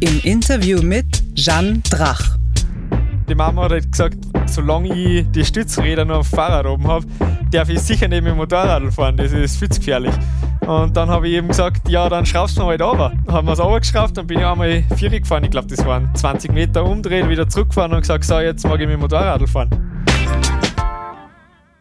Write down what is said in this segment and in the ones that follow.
Im Interview mit Jeanne Drach. Die Mama hat halt gesagt, solange ich die Stützräder nur auf dem Fahrrad oben habe, darf ich sicher nicht mit dem Motorrad fahren, das ist viel zu gefährlich. Und dann habe ich eben gesagt, ja, dann schraubst du mir halt runter. Dann haben wir es runtergeschraubt, dann bin ich einmal vier gefahren, ich glaube, das waren 20 Meter umdrehen, wieder zurückgefahren und gesagt, so, jetzt mag ich mit dem Motorrad fahren.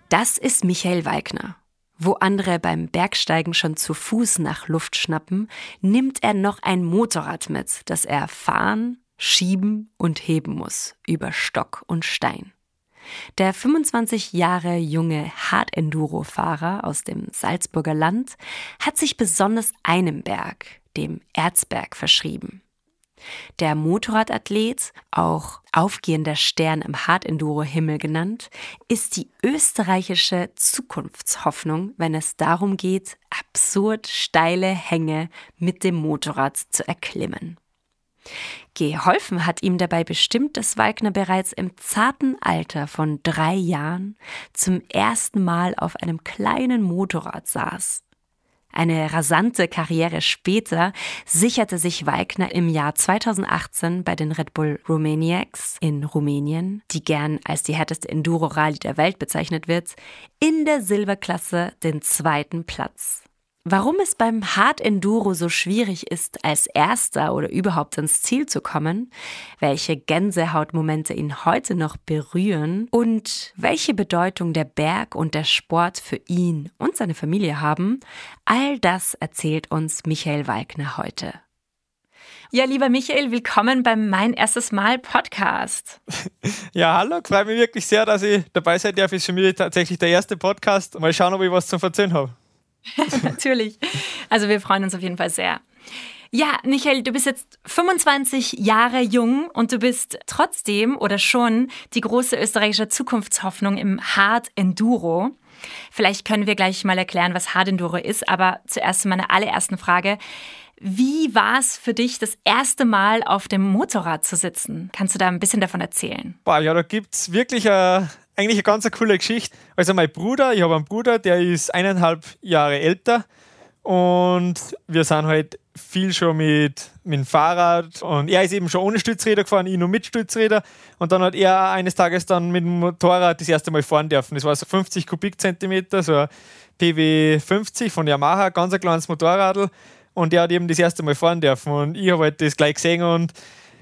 Das ist Michael Weigner. Wo andere beim Bergsteigen schon zu Fuß nach Luft schnappen, nimmt er noch ein Motorrad mit, das er fahren, schieben und heben muss über Stock und Stein. Der 25 Jahre junge Hard-Enduro-Fahrer aus dem Salzburger Land hat sich besonders einem Berg, dem Erzberg, verschrieben. Der Motorradathlet, auch aufgehender Stern im Hard-Enduro-Himmel genannt, ist die österreichische Zukunftshoffnung, wenn es darum geht, absurd steile Hänge mit dem Motorrad zu erklimmen. Geholfen hat ihm dabei bestimmt, dass Wagner bereits im zarten Alter von drei Jahren zum ersten Mal auf einem kleinen Motorrad saß. Eine rasante Karriere später sicherte sich Wagner im Jahr 2018 bei den Red Bull Romaniacs in Rumänien, die gern als die härteste Enduro-Rallye der Welt bezeichnet wird, in der Silberklasse den zweiten Platz. Warum es beim Hard Enduro so schwierig ist, als Erster oder überhaupt ins Ziel zu kommen, welche Gänsehautmomente ihn heute noch berühren und welche Bedeutung der Berg und der Sport für ihn und seine Familie haben, all das erzählt uns Michael Walkner heute. Ja, lieber Michael, willkommen beim Mein erstes Mal Podcast. Ja, hallo, freue mich wirklich sehr, dass ich dabei sein darf. Ist für mich tatsächlich der erste Podcast. Mal schauen, ob ich was zu erzählen habe. Natürlich. Also wir freuen uns auf jeden Fall sehr. Ja, Michael, du bist jetzt 25 Jahre jung und du bist trotzdem oder schon die große österreichische Zukunftshoffnung im Hard Enduro. Vielleicht können wir gleich mal erklären, was Hard Enduro ist, aber zuerst zu meiner allerersten Frage. Wie war es für dich, das erste Mal auf dem Motorrad zu sitzen? Kannst du da ein bisschen davon erzählen? Boah, ja, da gibt es wirklich eine eigentlich eine ganz coole Geschichte. Also mein Bruder, ich habe einen Bruder, der ist eineinhalb Jahre älter und wir sind halt viel schon mit, mit dem Fahrrad und er ist eben schon ohne Stützräder gefahren, ich nur mit Stützräder und dann hat er eines Tages dann mit dem Motorrad das erste Mal fahren dürfen. Das war so 50 Kubikzentimeter, so ein PW 50 von Yamaha, ganz ein kleines Motorrad und er hat eben das erste Mal fahren dürfen und ich habe halt das gleich gesehen und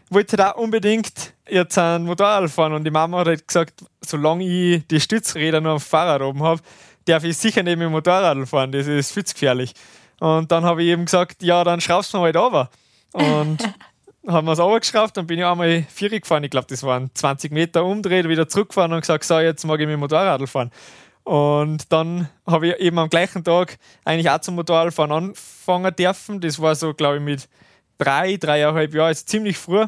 wollte da unbedingt jetzt ein Motorrad fahren und die Mama hat halt gesagt, solange ich die Stützräder nur am Fahrrad oben habe, darf ich sicher nicht mit dem Motorrad fahren, das ist viel zu gefährlich. Und dann habe ich eben gesagt, ja, dann schraubst du mir halt runter. Und haben wir es runtergeschraubt, dann bin ich einmal vier gefahren, ich glaube, das waren 20 Meter umdreht, wieder zurückgefahren und gesagt, so, jetzt mag ich mit dem Motorrad fahren. Und dann habe ich eben am gleichen Tag eigentlich auch zum Motorradfahren anfangen dürfen. Das war so, glaube ich, mit drei, dreieinhalb Jahren, also ziemlich früh.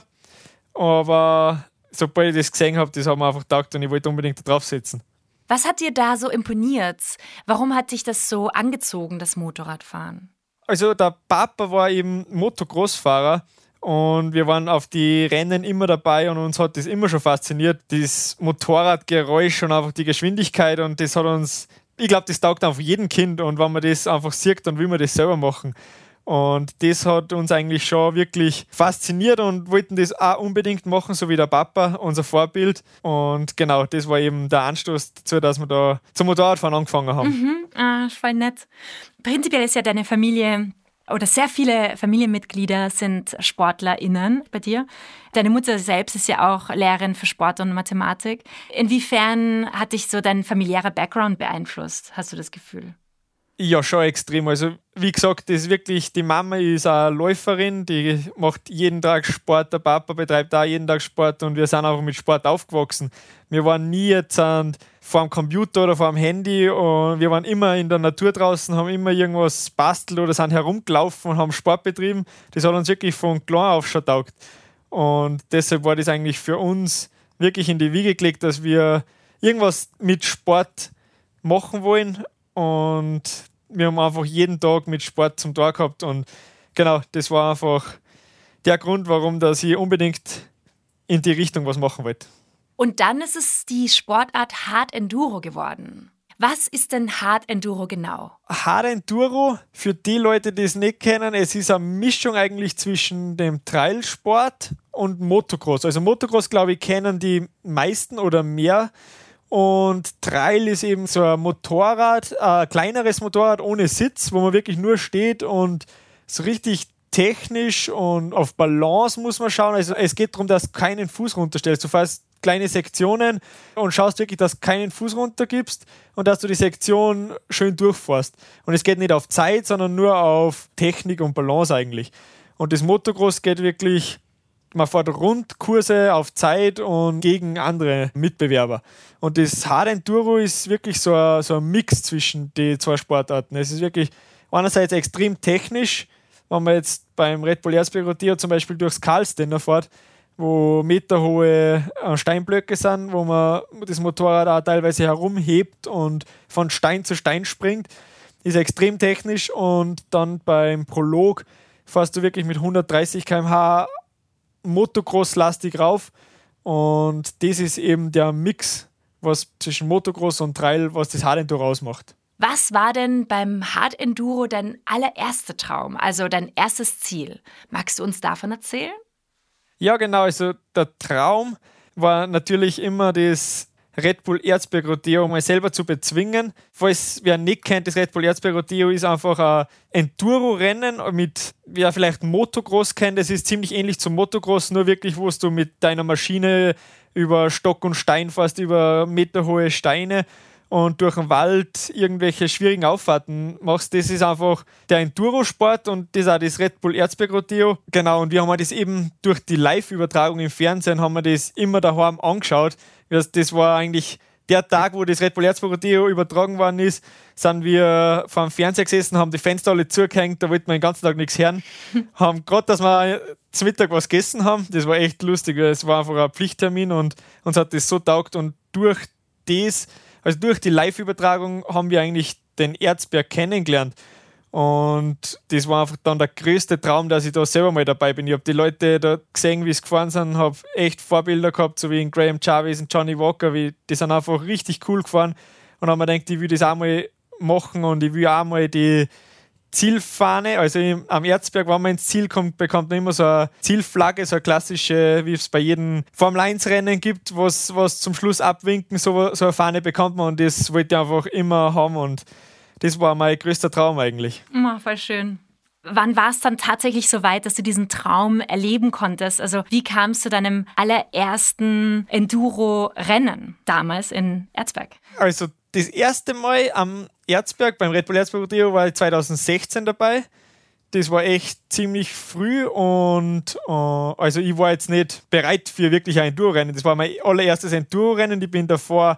Aber sobald ich das gesehen habe, das haben wir einfach gedacht und ich wollte unbedingt da drauf sitzen. Was hat dir da so imponiert? Warum hat dich das so angezogen, das Motorradfahren? Also der Papa war eben Motocross-Fahrer und wir waren auf die Rennen immer dabei und uns hat das immer schon fasziniert, das Motorradgeräusch und einfach die Geschwindigkeit und das hat uns, ich glaube, das taugt einfach jedem Kind und wenn man das einfach sieht, dann will man das selber machen. Und das hat uns eigentlich schon wirklich fasziniert und wollten das auch unbedingt machen, so wie der Papa, unser Vorbild. Und genau, das war eben der Anstoß dazu, dass wir da zum Motorradfahren angefangen haben. Mhm, ah, voll nett. Prinzipiell ist ja deine Familie oder sehr viele Familienmitglieder sind SportlerInnen bei dir. Deine Mutter selbst ist ja auch Lehrerin für Sport und Mathematik. Inwiefern hat dich so dein familiärer Background beeinflusst, hast du das Gefühl? Ja, schon extrem. Also, wie gesagt, das wirklich, die Mama ist eine Läuferin, die macht jeden Tag Sport, der Papa betreibt auch jeden Tag Sport und wir sind einfach mit Sport aufgewachsen. Wir waren nie jetzt vor dem Computer oder vor dem Handy und wir waren immer in der Natur draußen, haben immer irgendwas bastelt oder sind herumgelaufen und haben Sport betrieben. Das hat uns wirklich von klein auf schon taugt. Und deshalb war das eigentlich für uns wirklich in die Wiege gelegt, dass wir irgendwas mit Sport machen wollen. Und wir haben einfach jeden Tag mit Sport zum Tor gehabt. Und genau, das war einfach der Grund, warum dass ich unbedingt in die Richtung was machen wollte. Und dann ist es die Sportart Hard Enduro geworden. Was ist denn Hard Enduro genau? Hard Enduro, für die Leute, die es nicht kennen, es ist eine Mischung eigentlich zwischen dem Trailsport und Motocross. Also Motocross, glaube ich, kennen die meisten oder mehr. Und Trail ist eben so ein Motorrad, ein kleineres Motorrad ohne Sitz, wo man wirklich nur steht und so richtig technisch und auf Balance muss man schauen. Also es geht darum, dass du keinen Fuß runterstellst. Du fährst kleine Sektionen und schaust wirklich, dass du keinen Fuß runtergibst und dass du die Sektion schön durchfährst. Und es geht nicht auf Zeit, sondern nur auf Technik und Balance eigentlich. Und das Motocross geht wirklich, man fährt Rundkurse auf Zeit und gegen andere Mitbewerber. Und das Hard Enduro ist wirklich so ein, so ein Mix zwischen den zwei Sportarten. Es ist wirklich einerseits extrem technisch, wenn man jetzt beim Red Bull Erzberg Rodeo zum Beispiel durchs Karlstenner fährt, wo meterhohe äh, Steinblöcke sind, wo man das Motorrad auch teilweise herumhebt und von Stein zu Stein springt. Ist extrem technisch und dann beim Prolog fährst du wirklich mit 130 km/h Motocross-lastig rauf und das ist eben der Mix, was zwischen Motocross und Trail, was das Hard Enduro ausmacht. Was war denn beim Hard Enduro dein allererster Traum, also dein erstes Ziel? Magst du uns davon erzählen? Ja, genau. Also der Traum war natürlich immer das Red Bull Erzberg Rodeo mal selber zu bezwingen. Falls wer nicht kennt, das Red Bull Erzberg Rodeo ist einfach ein Enduro-Rennen mit, wer vielleicht Motocross kennt, das ist ziemlich ähnlich zum Motocross, nur wirklich, wo du mit deiner Maschine über Stock und Stein fährst, über meterhohe Steine und durch den Wald irgendwelche schwierigen Auffahrten machst, das ist einfach der Enduro-Sport und das ist auch das Red Bull Erzberg Rodeo. Genau, und wir haben das eben durch die Live-Übertragung im Fernsehen haben wir das immer daheim angeschaut. Das, das war eigentlich der Tag, wo das Red Bull Erzberg Rodeo übertragen worden ist, sind wir vor dem Fernseher gesessen, haben die Fenster alle zugehängt, da wollten wir den ganzen Tag nichts hören. haben gerade, dass wir zum Mittag was gegessen haben. Das war echt lustig. Es war einfach ein Pflichttermin und uns hat das so taugt und durch das also durch die Live-Übertragung haben wir eigentlich den Erzberg kennengelernt. Und das war einfach dann der größte Traum, dass ich da selber mal dabei bin. Ich habe die Leute da gesehen, wie sie gefahren sind, habe echt Vorbilder gehabt, so wie in Graham Jarvis und Johnny Walker. Wie, die sind einfach richtig cool gefahren. Und haben mir gedacht, ich will das auch mal machen und ich will auch mal die, Zielfahne, also am Erzberg, wenn man ins Ziel kommt, bekommt man immer so eine Zielflagge, so eine klassische, wie es bei jedem Formel 1 Rennen gibt, was, was zum Schluss abwinken, so, so eine Fahne bekommt man und das wollte ich einfach immer haben und das war mein größter Traum eigentlich. Oh, voll schön. Wann war es dann tatsächlich so weit, dass du diesen Traum erleben konntest? Also wie kam es zu deinem allerersten Enduro-Rennen damals in Erzberg? Also das erste Mal am Erzberg, beim Red Bull Erzberg Rodeo, war ich 2016 dabei. Das war echt ziemlich früh und äh, also ich war jetzt nicht bereit für wirklich ein Enduro-Rennen. Das war mein allererstes Enduro-Rennen. Ich bin davor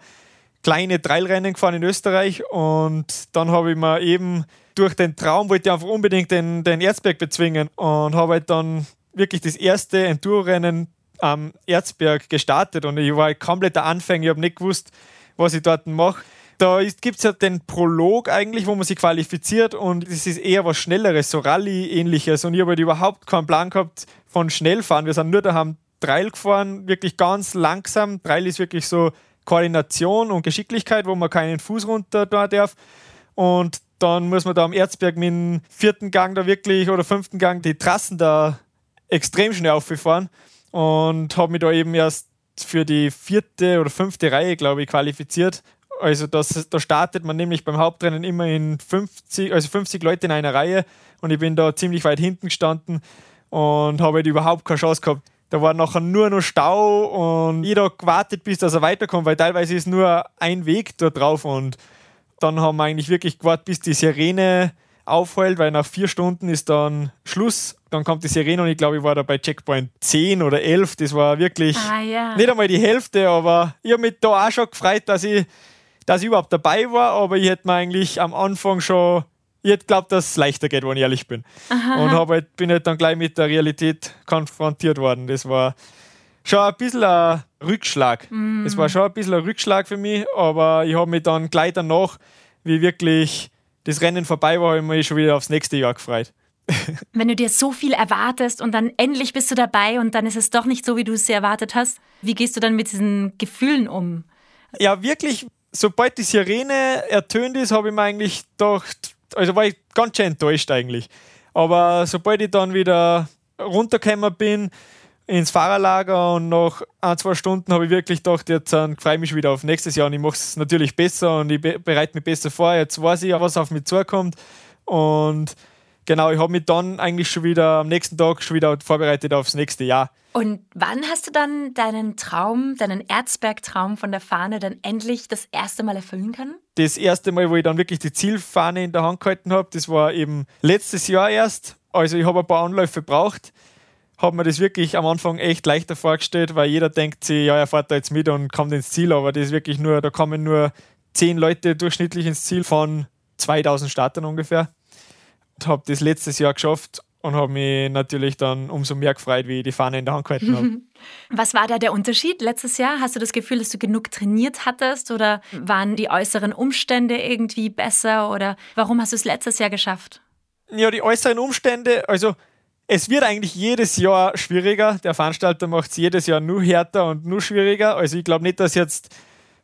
kleine Trailrennen gefahren in Österreich und dann habe ich mir eben durch den Traum wollte ich einfach unbedingt den, den Erzberg bezwingen und habe halt dann wirklich das erste Enduro-Rennen am Erzberg gestartet und ich war halt kompletter Anfänger. Ich habe nicht gewusst, was ich dort mache. Da gibt es ja den Prolog eigentlich, wo man sich qualifiziert und es ist eher was Schnelleres, so Rallye-ähnliches. Und ich habe halt überhaupt keinen Plan gehabt von Schnellfahren. Wir sind nur daheim Trail gefahren, wirklich ganz langsam. Trail ist wirklich so Koordination und Geschicklichkeit, wo man keinen Fuß runter da darf. Und dann muss man da am Erzberg mit dem vierten Gang da wirklich oder fünften Gang die Trassen da extrem schnell aufgefahren und habe mich da eben erst für die vierte oder fünfte Reihe, glaube ich, qualifiziert also das, da startet man nämlich beim Hauptrennen immer in 50, also 50 Leute in einer Reihe und ich bin da ziemlich weit hinten gestanden und habe halt überhaupt keine Chance gehabt. Da war nachher nur noch Stau und jeder gewartet, bis dass er weiterkommt, weil teilweise ist nur ein Weg da drauf und dann haben wir eigentlich wirklich gewartet, bis die Sirene aufheult, weil nach vier Stunden ist dann Schluss. Dann kommt die Sirene und ich glaube, ich war da bei Checkpoint 10 oder 11. Das war wirklich ah, ja. nicht einmal die Hälfte, aber ich habe mich da auch schon gefreut, dass ich dass ich überhaupt dabei war, aber ich hätte mir eigentlich am Anfang schon ich glaube, dass es leichter geht, wenn ich ehrlich bin. Aha. Und halt, bin halt dann gleich mit der Realität konfrontiert worden. Das war schon ein bisschen ein Rückschlag. Mm. Es war schon ein bisschen ein Rückschlag für mich, aber ich habe mich dann gleich danach, wie wirklich das Rennen vorbei war, mich schon wieder aufs nächste Jahr gefreut. Wenn du dir so viel erwartest und dann endlich bist du dabei und dann ist es doch nicht so, wie du es erwartet hast, wie gehst du dann mit diesen Gefühlen um? Ja, wirklich, sobald die Sirene ertönt ist, habe ich mir eigentlich gedacht, also war ich ganz schön enttäuscht eigentlich. Aber sobald ich dann wieder runtergekommen bin, ins Fahrerlager und nach ein, zwei Stunden habe ich wirklich gedacht, jetzt freue ich mich wieder auf nächstes Jahr und ich mache es natürlich besser und ich bereite mich besser vor. Jetzt weiß ich, was auf mich zukommt und genau, ich habe mich dann eigentlich schon wieder am nächsten Tag schon wieder vorbereitet aufs nächste Jahr. Und wann hast du dann deinen Traum, deinen Erzberg-Traum von der Fahne dann endlich das erste Mal erfüllen können? Das erste Mal, wo ich dann wirklich die Zielfahne in der Hand gehalten habe, das war eben letztes Jahr erst. Also ich habe ein paar Anläufe gebraucht habe mir das wirklich am Anfang echt leichter vorgestellt, weil jeder denkt sich, ja, er fährt da jetzt mit und kommt ins Ziel, aber das ist wirklich nur, da kommen nur zehn Leute durchschnittlich ins Ziel von 2000 Startern ungefähr. Habe das letztes Jahr geschafft und habe mich natürlich dann umso mehr gefreut, wie ich die Fahne in der Hand gehalten habe. Was war da der Unterschied letztes Jahr? Hast du das Gefühl, dass du genug trainiert hattest oder waren die äußeren Umstände irgendwie besser oder warum hast du es letztes Jahr geschafft? Ja, die äußeren Umstände, also es wird eigentlich jedes Jahr schwieriger. Der Veranstalter macht es jedes Jahr nur härter und nur schwieriger. Also ich glaube nicht, dass jetzt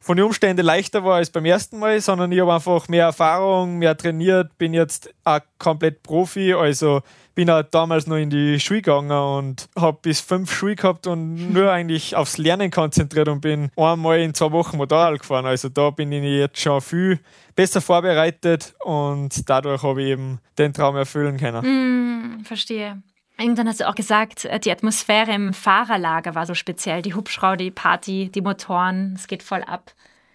von den Umständen leichter war als beim ersten Mal, sondern ich habe einfach mehr Erfahrung, mehr trainiert, bin jetzt auch komplett Profi. Also bin auch damals noch in die Schule gegangen und habe bis fünf Schuhe gehabt und nur eigentlich aufs Lernen konzentriert und bin einmal in zwei Wochen Motorrad gefahren. Also da bin ich jetzt schon viel besser vorbereitet und dadurch habe ich eben den Traum erfüllen können. Mm, verstehe. Irgendwann hast du auch gesagt, äh, die Atmosphäre im Fahrerlager war so speziell. Die Hubschrauber, die Party, die Motoren, es geht voll ab.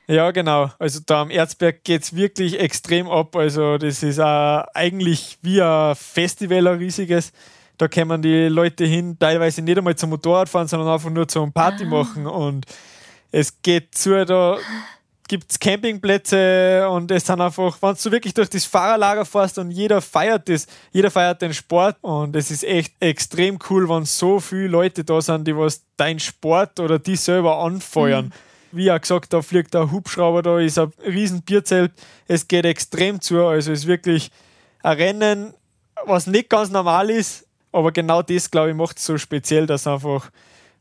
Ja, genau. Also da am Erzberg geht es wirklich extrem ab. Also das ist auch eigentlich wie ein Festival, ein riesiges. Da kommen die Leute hin, teilweise nicht einmal zum Motorradfahren, sondern einfach nur zum Party ah. machen. Und es geht zu, da gibt es Campingplätze und es sind einfach, wenn du wirklich durch das Fahrerlager fährst und jeder feiert das, jeder feiert den Sport und es ist echt extrem cool, wenn so viele Leute da sind, die was dein Sport oder die selber anfeuern. Mhm. Wie auch gesagt, da fliegt ein Hubschrauber, da ist ein riesen Bierzelt, es geht extrem zu, also es ist wirklich ein Rennen, was nicht ganz normal ist, aber genau das, glaube ich, macht es so speziell, dass einfach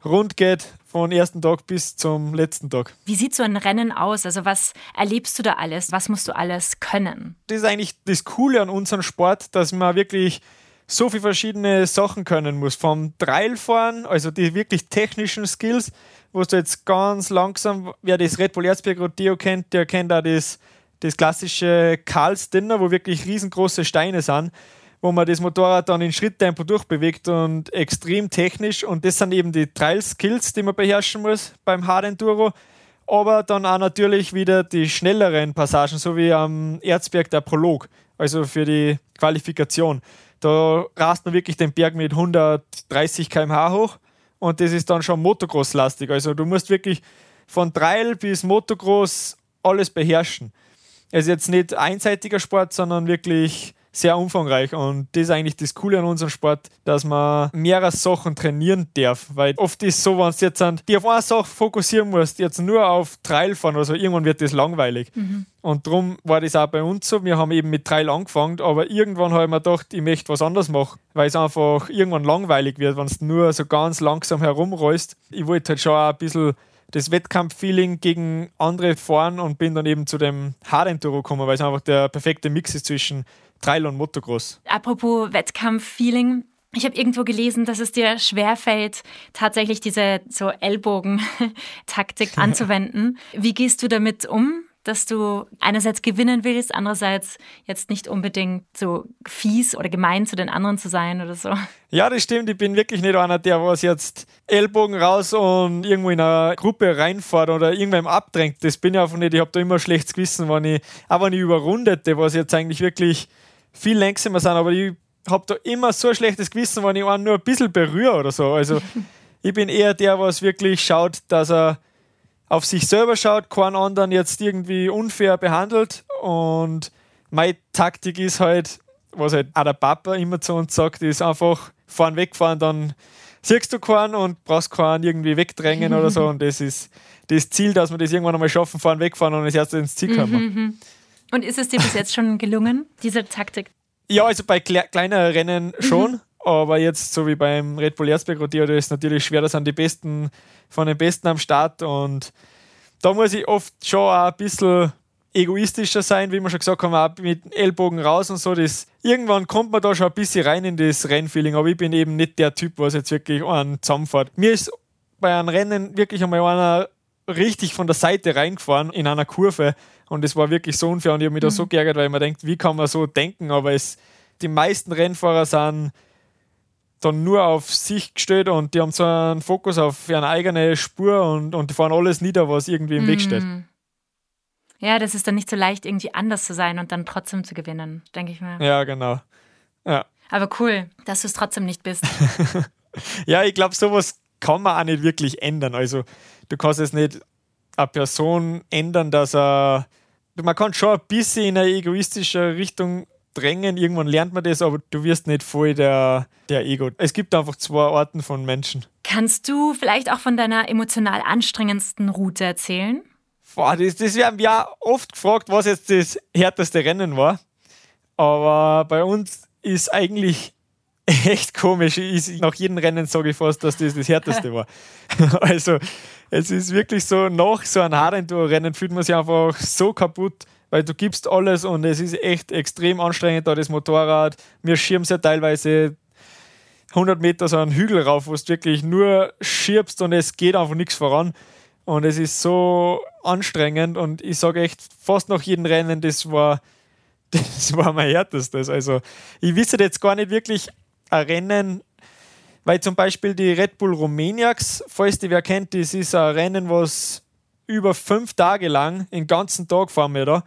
rund geht von ersten Tag bis zum letzten Tag. Wie sieht so ein Rennen aus? Also was erlebst du da alles? Was musst du alles können? Das ist eigentlich das Coole an unserem Sport, dass man wirklich so viele verschiedene Sachen können muss. Vom Trailfahren, also die wirklich technischen Skills, wo du jetzt ganz langsam, wer das Red Bull Erzberg Rodeo kennt, der kennt auch das, das klassische Karls Dinner, wo wirklich riesengroße Steine sind wo man das Motorrad dann in Schritttempo durchbewegt und extrem technisch. Und das sind eben die Trail-Skills, die man beherrschen muss beim Hard Enduro. Aber dann auch natürlich wieder die schnelleren Passagen, so wie am Erzberg der Prolog, also für die Qualifikation. Da rast man wirklich den Berg mit 130 km/h hoch und das ist dann schon Motocross-lastig. Also du musst wirklich von Trail bis Motocross alles beherrschen. Es ist jetzt nicht einseitiger Sport, sondern wirklich sehr umfangreich und das ist eigentlich das Coole an unserem Sport, dass man mehrere Sachen trainieren darf, weil oft ist es so, wenn du jetzt an, die auf eine Sache fokussieren musst, jetzt nur auf Trail fahren oder so, irgendwann wird das langweilig. Mhm. Und darum war das auch bei uns so. Wir haben eben mit Trail angefangen, aber irgendwann habe ich mir gedacht, ich möchte was anderes machen, weil es einfach irgendwann langweilig wird, wenn du nur so ganz langsam herumrollst. Ich wollte halt schon auch ein bisschen das Wettkampffeeling gegen andere fahren und bin dann eben zu dem Hard Enduro gekommen, weil es einfach der perfekte Mix ist zwischen Trail und Motocross. Apropos Wettkampffeeling. Ich habe irgendwo gelesen, dass es dir schwerfällt, tatsächlich diese so Ellbogen-Taktik anzuwenden. Wie gehst du damit um? dass du einerseits gewinnen willst, andererseits jetzt nicht unbedingt so fies oder gemein zu den anderen zu sein oder so. Ja, das stimmt. Ich bin wirklich nicht einer, der was jetzt Ellbogen raus und irgendwo in eine Gruppe reinfährt oder irgendwem abdrängt. Das bin ich einfach nicht. Ich habe da immer schlechtes Gewissen, wenn ich, auch wenn ich überrundete, was jetzt eigentlich wirklich viel längsamer sind, aber ich habe da immer so ein schlechtes Gewissen, wenn ich einen nur ein bisschen berühre oder so. Also ich bin eher der, was wirklich schaut, dass er auf sich selber schaut, keinen anderen jetzt irgendwie unfair behandelt und meine Taktik ist halt, was halt auch der Papa immer zu uns sagt, ist einfach fahren, wegfahren, dann siehst du keinen und brauchst keinen irgendwie wegdrängen oder so. Und das ist das Ziel, dass wir das irgendwann einmal schaffen, fahren, wegfahren und das erste ins Ziel kommen. Und ist es dir bis jetzt schon gelungen, diese Taktik? Ja, also bei kle kleineren Rennen schon. Mhm. Aber jetzt, so wie beim Red Bull Erzberg Rodeo, ist natürlich schwer, da sind die Besten von den Besten am Start. Und da muss ich oft schon auch ein bisschen egoistischer sein, wie wir schon gesagt haben, auch mit Ellbogen raus und so. Das, irgendwann kommt man da schon ein bisschen rein in das Rennfeeling, aber ich bin eben nicht der Typ, was jetzt wirklich einen zusammenfährt. Mir ist bei einem Rennen wirklich einmal einer richtig von der Seite reingefahren in einer Kurve und es war wirklich so unfair und ich habe mich mhm. da so mhm. geärgert, weil man denkt, wie kann man so denken, aber es, die meisten Rennfahrer sind dann nur auf sich gestellt und die haben so einen Fokus auf ihre eigene Spur und, und die fahren alles nieder, was irgendwie im mhm. Weg steht. Mhm. Ja, das ist dann nicht so leicht, irgendwie anders zu sein und dann trotzdem zu gewinnen, denke ich mal. Ja, genau. Ja. Aber cool, dass du es trotzdem nicht bist. ja, ich glaube, sowas kann man auch nicht wirklich ändern. Also, du kannst jetzt nicht eine Person ändern, dass er. Man kann schon ein bisschen in eine egoistische Richtung drängen, irgendwann lernt man das, aber du wirst nicht voll der, der Ego. Es gibt einfach zwei Arten von Menschen. Kannst du vielleicht auch von deiner emotional anstrengendsten Route erzählen? Boah, das, das werden wir auch oft gefragt, was jetzt das härteste Rennen war. Aber bei uns ist eigentlich echt komisch. Ich, nach jedem Rennen sage ich fast, dass das das härteste war. also, es ist wirklich so, nach so einem Hardenduro-Rennen fühlt man sich einfach so kaputt, weil du gibst alles und es ist echt extrem anstrengend da, das Motorrad. Wir schirmen ja teilweise 100 Meter so einen Hügel rauf, wo du wirklich nur schiebst und es geht einfach nichts voran. Und es ist so anstrengend und ich sage echt, fast nach jedem Rennen, das war, das war mein härtestes. Also ich wisse jetzt gar nicht wirklich ein Rennen, weil zum Beispiel die Red Bull Romaniacs, falls die wer kennt, das ist ein Rennen, was über fünf Tage lang, den ganzen Tag fahren wir da.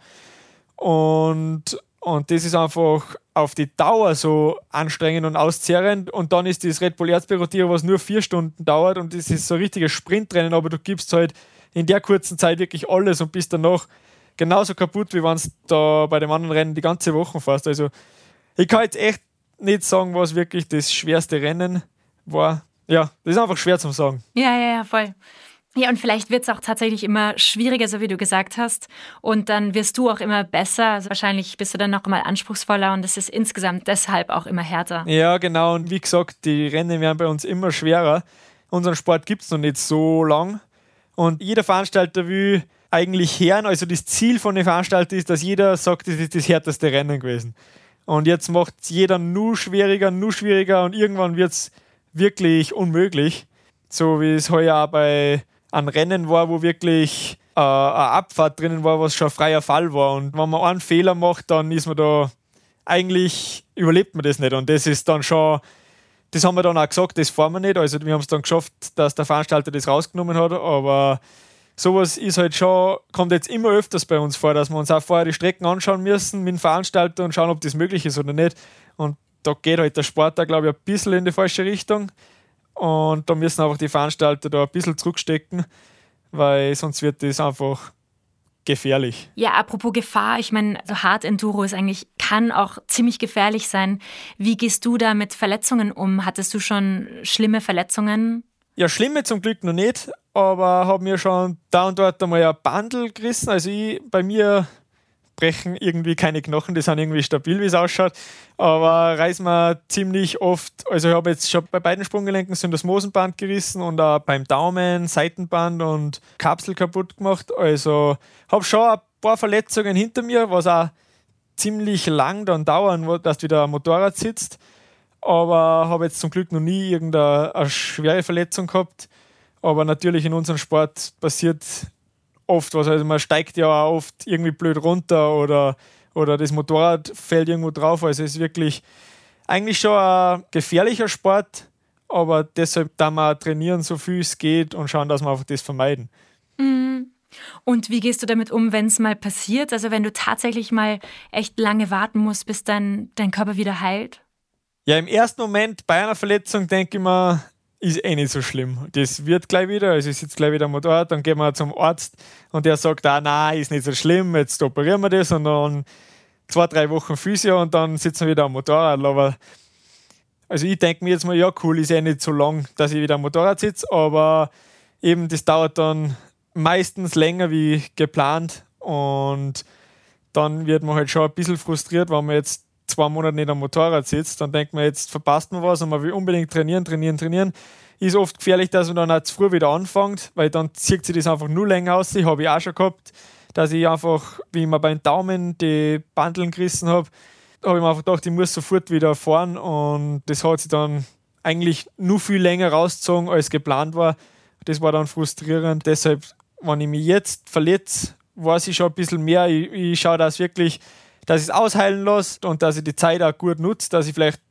Und, und das ist einfach auf die Dauer so anstrengend und auszehrend. Und dann ist das Red Bull Erzbüro was nur vier Stunden dauert und das ist so ein richtiges Sprintrennen, aber du gibst halt in der kurzen Zeit wirklich alles und bist danach genauso kaputt, wie wenn es da bei dem anderen Rennen die ganze Woche fährst. Also ich kann jetzt echt nicht sagen, was wirklich das schwerste Rennen war. Ja, das ist einfach schwer zu sagen. Ja, ja, ja, voll. Ja, und vielleicht wird es auch tatsächlich immer schwieriger, so wie du gesagt hast. Und dann wirst du auch immer besser. Also wahrscheinlich bist du dann noch mal anspruchsvoller und es ist insgesamt deshalb auch immer härter. Ja, genau. Und wie gesagt, die Rennen werden bei uns immer schwerer. Unseren Sport gibt es noch nicht so lang. Und jeder Veranstalter will eigentlich hören. Also das Ziel von den Veranstaltern ist, dass jeder sagt, das ist das härteste Rennen gewesen. Und jetzt macht es jeder nur schwieriger, nur schwieriger und irgendwann wird es wirklich unmöglich. So wie es heuer auch bei einem Rennen war, wo wirklich äh, eine Abfahrt drinnen war, was schon ein freier Fall war. Und wenn man einen Fehler macht, dann ist man da, eigentlich überlebt man das nicht. Und das ist dann schon das haben wir dann auch gesagt, das fahren wir nicht. Also wir haben es dann geschafft, dass der Veranstalter das rausgenommen hat, aber sowas ist halt schon, kommt jetzt immer öfters bei uns vor, dass wir uns auch vorher die Strecken anschauen müssen mit dem Veranstalter und schauen, ob das möglich ist oder nicht. Und da geht halt der Sport da, glaube ich, ein bisschen in die falsche Richtung. Und da müssen einfach die Veranstalter da ein bisschen zurückstecken, weil sonst wird das einfach gefährlich. Ja, apropos Gefahr, ich meine, so Hard Enduro ist eigentlich, kann auch ziemlich gefährlich sein. Wie gehst du da mit Verletzungen um? Hattest du schon schlimme Verletzungen? Ja, schlimme zum Glück noch nicht, aber habe mir schon da und dort einmal ein Bandel gerissen. Also ich, bei mir brechen irgendwie keine Knochen, die sind irgendwie stabil, wie es ausschaut. Aber reißen wir ziemlich oft, also ich habe jetzt schon bei beiden Sprunggelenken sind das Mosenband gerissen und auch beim Daumen, Seitenband und Kapsel kaputt gemacht. Also habe schon ein paar Verletzungen hinter mir, was auch ziemlich lang dann dauern, dass du wieder am Motorrad sitzt. Aber habe jetzt zum Glück noch nie irgendeine schwere Verletzung gehabt. Aber natürlich in unserem Sport passiert oft was. Also man steigt ja auch oft irgendwie blöd runter oder, oder das Motorrad fällt irgendwo drauf. Also es ist wirklich eigentlich schon ein gefährlicher Sport, aber deshalb da wir trainieren, so viel es geht und schauen, dass wir einfach das vermeiden. Mhm. Und wie gehst du damit um, wenn es mal passiert? Also wenn du tatsächlich mal echt lange warten musst, bis dein, dein Körper wieder heilt? Ja, im ersten Moment bei einer Verletzung denke ich mir, ist eh nicht so schlimm. Das wird gleich wieder, also ich sitze gleich wieder am Motorrad, dann gehen wir zum Arzt und der sagt, ah, nein, ist nicht so schlimm, jetzt operieren wir das und dann zwei, drei Wochen Physio und dann sitzen wir wieder am Motorrad. Aber also ich denke mir jetzt mal, ja cool, ist eh nicht so lang, dass ich wieder am Motorrad sitze, aber eben das dauert dann meistens länger wie geplant und dann wird man halt schon ein bisschen frustriert, wenn man jetzt zwei Monate nicht am Motorrad sitzt. Dann denkt man, jetzt verpasst man was und man will unbedingt trainieren, trainieren, trainieren. Ist oft gefährlich, dass man dann auch zu früh wieder anfängt, weil dann zieht sich das einfach nur länger aus. Ich habe ich auch schon gehabt, dass ich einfach, wie ich mir beim Daumen die Bandeln gerissen habe, habe ich mir einfach gedacht, ich muss sofort wieder fahren und das hat sich dann eigentlich nur viel länger rausgezogen, als geplant war. Das war dann frustrierend. Deshalb, wenn ich mich jetzt verletze, weiß ich schon ein bisschen mehr. Ich, ich schaue, dass wirklich, dass ich es ausheilen lasse und dass ich die Zeit auch gut nutze, dass ich vielleicht,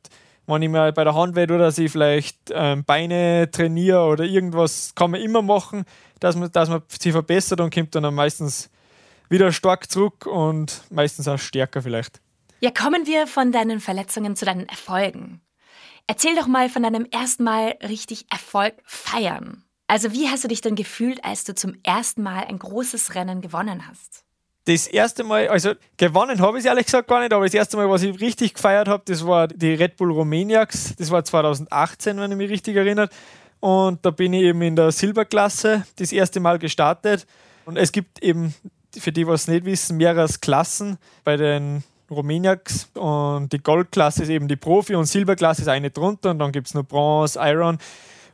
wenn ich mir bei der Hand weh oder dass ich vielleicht ähm, Beine trainiere oder irgendwas, kann man immer machen, dass man, dass man sich verbessert und kommt dann meistens wieder stark zurück und meistens auch stärker vielleicht. Ja, kommen wir von deinen Verletzungen zu deinen Erfolgen. Erzähl doch mal von deinem ersten Mal richtig Erfolg feiern. Also wie hast du dich denn gefühlt, als du zum ersten Mal ein großes Rennen gewonnen hast? Das erste Mal, also gewonnen habe ich es ehrlich gesagt gar nicht, aber das erste Mal, was ich richtig gefeiert habe, das war die Red Bull Romaniacs. Das war 2018, wenn ich mich richtig erinnere. Und da bin ich eben in der Silberklasse das erste Mal gestartet. Und es gibt eben, für die, was es nicht wissen, mehrere Klassen bei den Romaniacs. Und die Goldklasse ist eben die Profi und Silberklasse ist eine drunter. Und dann gibt es nur Bronze, Iron.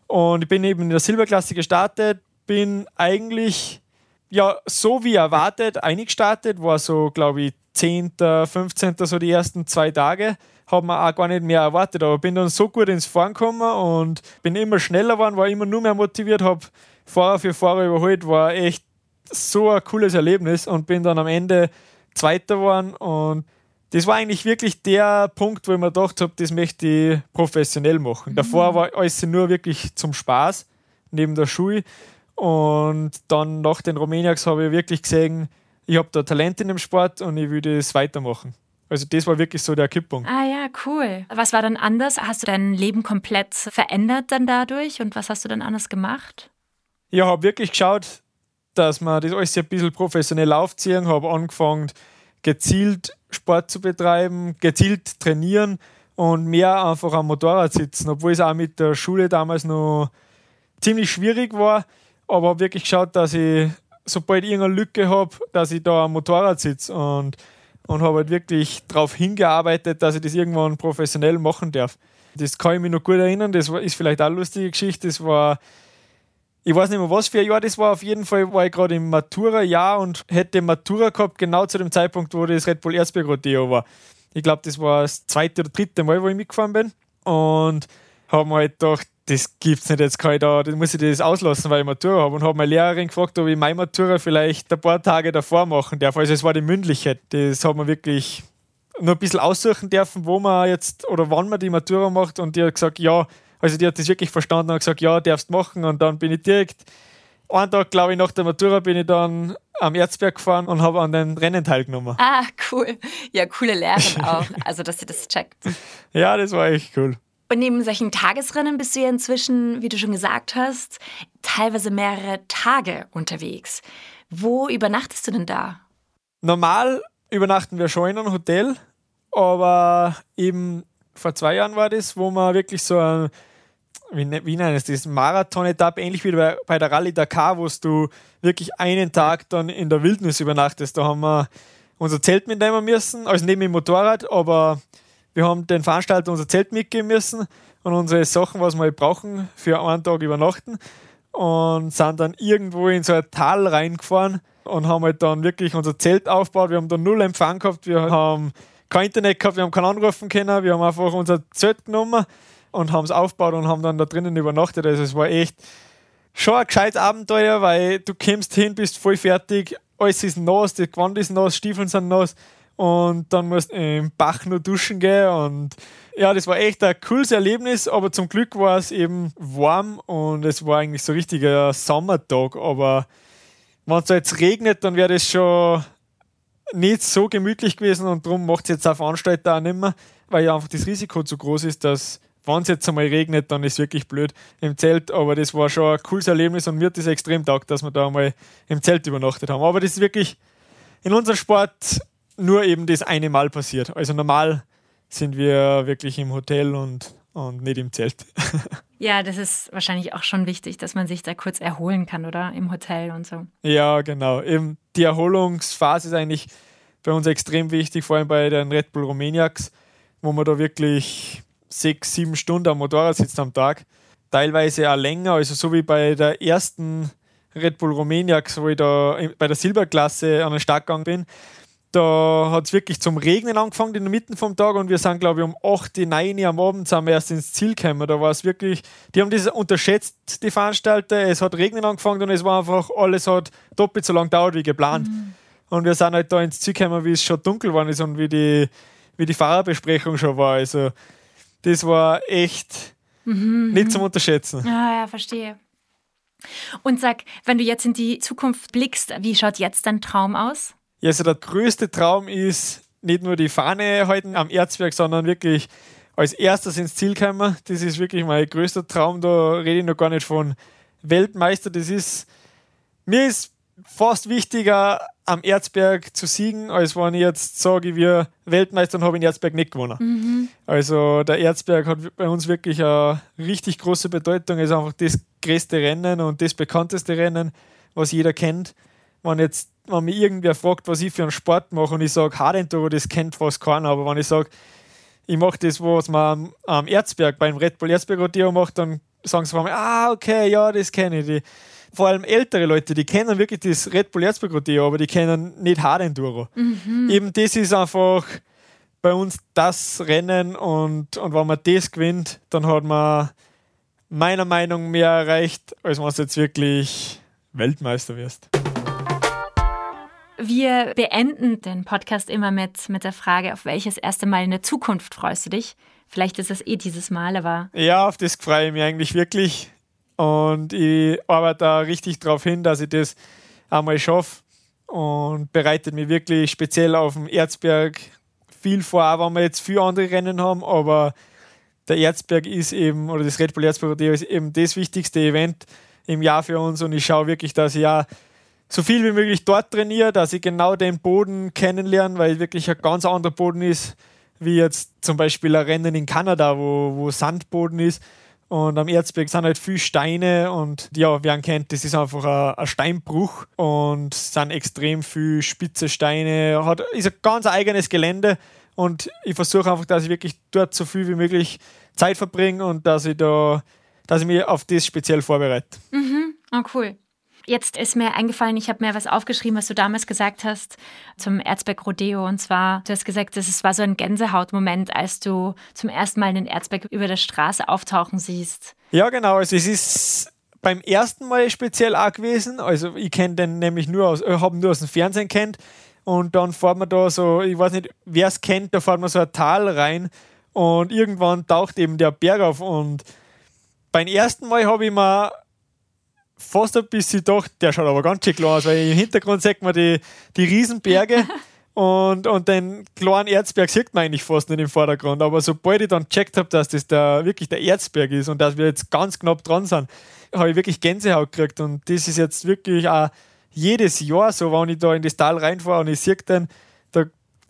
Und ich bin eben in der Silberklasse gestartet, bin eigentlich ja so wie erwartet eingestartet, war so, glaube ich, 10., 15. so die ersten zwei Tage. Haben wir auch gar nicht mehr erwartet, aber bin dann so gut ins Fahren gekommen und bin immer schneller geworden, war immer nur mehr motiviert, habe Fahrer für Fahrer überholt, war echt so ein cooles Erlebnis und bin dann am Ende Zweiter geworden und das war eigentlich wirklich der Punkt, wo ich mir gedacht habe, das möchte ich professionell machen. Mhm. Davor war alles nur wirklich zum Spaß, neben der Schule. Und dann nach den Rumäniaks habe ich wirklich gesehen, ich habe da Talent in dem Sport und ich will das weitermachen. Also das war wirklich so der Kipppunkt. Ah ja, cool. Was war dann anders? Hast du dein Leben komplett verändert dann dadurch und was hast du dann anders gemacht? Ich habe wirklich geschaut, dass man das alles ein bisschen professionell aufziehen, habe angefangen, gezielt Sport zu betreiben, gezielt trainieren und mehr einfach am Motorrad sitzen, obwohl es auch mit der Schule damals noch ziemlich schwierig war, aber habe wirklich geschaut, dass ich, sobald ich irgendeine Lücke habe, dass ich da am Motorrad sitze und, und habe halt wirklich darauf hingearbeitet, dass ich das irgendwann professionell machen darf. Das kann ich mich noch gut erinnern, das ist vielleicht auch eine lustige Geschichte, das war ich weiß nicht mehr, was für ein Jahr das war. Auf jeden Fall war ich gerade im Matura-Jahr und hätte Matura gehabt, genau zu dem Zeitpunkt, wo das Red Bull Erzberg Rodeo war. Ich glaube, das war das zweite oder dritte Mal, wo ich mitgefahren bin. Und habe mir halt gedacht, das gibt's nicht, jetzt kann ich da, das muss ich das auslassen, weil ich Matura habe. Und habe meine Lehrerin gefragt, ob ich meine Matura vielleicht ein paar Tage davor machen darf. Also es war die mündliche. Das hat man wirklich nur ein bisschen aussuchen dürfen, wo man jetzt oder wann man die Matura macht. Und die hat gesagt, ja, also die hat das wirklich verstanden und gesagt, ja, darfst machen. Und dann bin ich direkt, einen Tag, glaube ich, nach der Matura bin ich dann am Erzberg gefahren und habe an den Rennen teilgenommen. Ah, cool. Ja, coole Lehrerin auch. Also, dass sie das checkt. ja, das war echt cool. Und neben solchen Tagesrennen bist du ja inzwischen, wie du schon gesagt hast, teilweise mehrere Tage unterwegs. Wo übernachtest du denn da? Normal übernachten wir schon in einem Hotel, aber eben vor zwei Jahren war das, wo man wirklich so ein wie, ne, wie nennen es das, Marathon-Etappe, ähnlich wie bei, bei der Rallye Dakar, wo du wirklich einen Tag dann in der Wildnis übernachtest. Da haben wir unser Zelt mitnehmen müssen, also neben dem Motorrad, aber wir haben den Veranstalter unser Zelt mitgeben müssen und unsere Sachen, was wir halt brauchen, für einen Tag übernachten und sind dann irgendwo in so ein Tal reingefahren und haben halt dann wirklich unser Zelt aufgebaut. Wir haben dann null Empfang gehabt, wir haben kein Internet gehabt, wir haben keinen anrufen können, wir haben einfach unser Zelt genommen und haben es aufgebaut und haben dann da drinnen übernachtet. Also es war echt schon ein gescheites Abenteuer, weil du kommst hin, bist voll fertig, alles ist nass, die Gewand ist nass, Stiefel sind nass und dann musst du im Bach nur duschen gehen und ja, das war echt ein cooles Erlebnis, aber zum Glück war es eben warm und es war eigentlich so ein Sommertag, aber wenn es jetzt regnet, dann wäre das schon nicht so gemütlich gewesen und darum macht es jetzt auch Veranstalter auch nicht mehr, weil ja einfach das Risiko zu groß ist, dass wenn es jetzt einmal regnet, dann ist es wirklich blöd im Zelt. Aber das war schon ein cooles Erlebnis und mir hat das extrem taugt, dass wir da einmal im Zelt übernachtet haben. Aber das ist wirklich in unserem Sport nur eben das eine Mal passiert. Also normal sind wir wirklich im Hotel und, und nicht im Zelt. Ja, das ist wahrscheinlich auch schon wichtig, dass man sich da kurz erholen kann, oder? Im Hotel und so. Ja, genau. Eben die Erholungsphase ist eigentlich bei uns extrem wichtig, vor allem bei den Red Bull Romaniacs, wo man da wirklich sechs, sieben Stunden am Motorrad sitzt am Tag. Teilweise auch länger, also so wie bei der ersten Red Bull Romaniacs, wo ich da bei der Silberklasse an den Start gegangen bin. Da hat es wirklich zum Regnen angefangen in der Mitte vom Tag und wir sind, glaube ich, um 8, 9 am Abend sind wir erst ins Ziel gekommen. Da war es wirklich, die haben das unterschätzt, die Veranstalter. Es hat Regnen angefangen und es war einfach, alles hat doppelt so lang gedauert wie geplant. Mhm. Und wir sind halt da ins Ziel gekommen, wie es schon dunkel war ist und wie die, wie die Fahrerbesprechung schon war. Also, das war echt mhm. nicht zum Unterschätzen. Ja, ja, verstehe. Und sag, wenn du jetzt in die Zukunft blickst, wie schaut jetzt dein Traum aus? Ja, also der größte Traum ist nicht nur die Fahne halten am Erzberg, sondern wirklich als erstes ins Ziel kommen. Das ist wirklich mein größter Traum. Da rede ich noch gar nicht von Weltmeister. Das ist, mir ist fast wichtiger, am Erzberg zu siegen, als wenn ich jetzt sage, wir Weltmeister und habe in Erzberg nicht gewonnen. Mhm. Also der Erzberg hat bei uns wirklich eine richtig große Bedeutung. Es ist einfach das größte Rennen und das bekannteste Rennen, was jeder kennt. Wenn jetzt, wenn mich irgendwer fragt, was ich für einen Sport mache und ich sage, Hardenduro, das kennt fast keiner, aber wenn ich sage, ich mache das, was man am, Erzberg beim Red Bull Erzberg Rodeo macht, dann sagen sie von mir, ah, okay, ja, das kenne ich. Die, vor allem ältere Leute, die kennen wirklich das Red Bull Erzberg Rodeo, aber die kennen nicht Hard Enduro. Mhm. Eben das ist einfach bei uns das Rennen und, und wenn man das gewinnt, dann hat man meiner Meinung nach mehr erreicht, als wenn du jetzt wirklich Weltmeister wirst. Wir beenden den Podcast immer mit, mit der Frage, auf welches erste Mal in der Zukunft freust du dich? Vielleicht ist es eh dieses Mal, aber. Ja, auf das freue ich mich eigentlich wirklich. Und ich arbeite da richtig darauf hin, dass ich das einmal schaffe und bereitet mich wirklich speziell auf dem Erzberg viel vor, auch wenn wir jetzt viele andere Rennen haben, aber der Erzberg ist eben, oder das Red Bull Erzberg ist eben das wichtigste Event im Jahr für uns und ich schaue wirklich, dass ich ja so viel wie möglich dort trainiere, dass ich genau den Boden kennenlerne, weil wirklich ein ganz anderer Boden ist, wie jetzt zum Beispiel ein Rennen in Kanada, wo, wo Sandboden ist. Und am Erzberg sind halt viele Steine und ja, wer ihn kennt, das ist einfach ein, ein Steinbruch und sind extrem viele spitze Steine. Hat, ist ein ganz eigenes Gelände und ich versuche einfach, dass ich wirklich dort so viel wie möglich Zeit verbringe und dass ich da, dass ich mich auf das speziell vorbereite. Mhm. Oh, cool. Jetzt ist mir eingefallen, ich habe mir was aufgeschrieben, was du damals gesagt hast zum Erzberg Rodeo. Und zwar, du hast gesagt, es war so ein Gänsehautmoment, als du zum ersten Mal den Erzberg über der Straße auftauchen siehst. Ja, genau. Also es ist beim ersten Mal speziell auch gewesen. Also ich kenne den nämlich nur aus, äh, habe nur aus dem Fernsehen kennt. Und dann fährt man da so, ich weiß nicht, wer es kennt, da fährt man so ein Tal rein und irgendwann taucht eben der Berg auf. Und beim ersten Mal habe ich mir fast ein bisschen gedacht, der schaut aber ganz schön klar aus, weil im Hintergrund sieht man die, die Riesenberge und, und den kleinen Erzberg sieht man eigentlich fast nicht im Vordergrund. Aber sobald ich dann checkt habe, dass das der, wirklich der Erzberg ist und dass wir jetzt ganz knapp dran sind, habe ich wirklich Gänsehaut gekriegt. Und das ist jetzt wirklich auch jedes Jahr so, wenn ich da in das Tal reinfahre und ich sehe den, da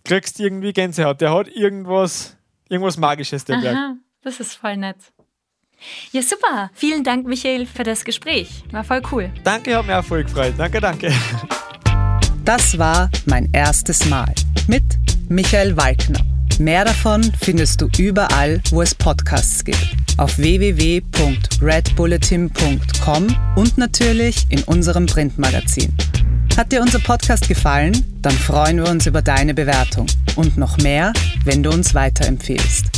kriegst du irgendwie Gänsehaut. Der hat irgendwas, irgendwas Magisches, der Aha, Berg. Das ist voll nett. Ja, super. Vielen Dank, Michael, für das Gespräch. War voll cool. Danke, hat mich auch voll gefreut. Danke, danke. Das war mein erstes Mal mit Michael Walkner. Mehr davon findest du überall, wo es Podcasts gibt. Auf www.redbulletin.com und natürlich in unserem Printmagazin. Hat dir unser Podcast gefallen? Dann freuen wir uns über deine Bewertung und noch mehr, wenn du uns weiterempfehlst.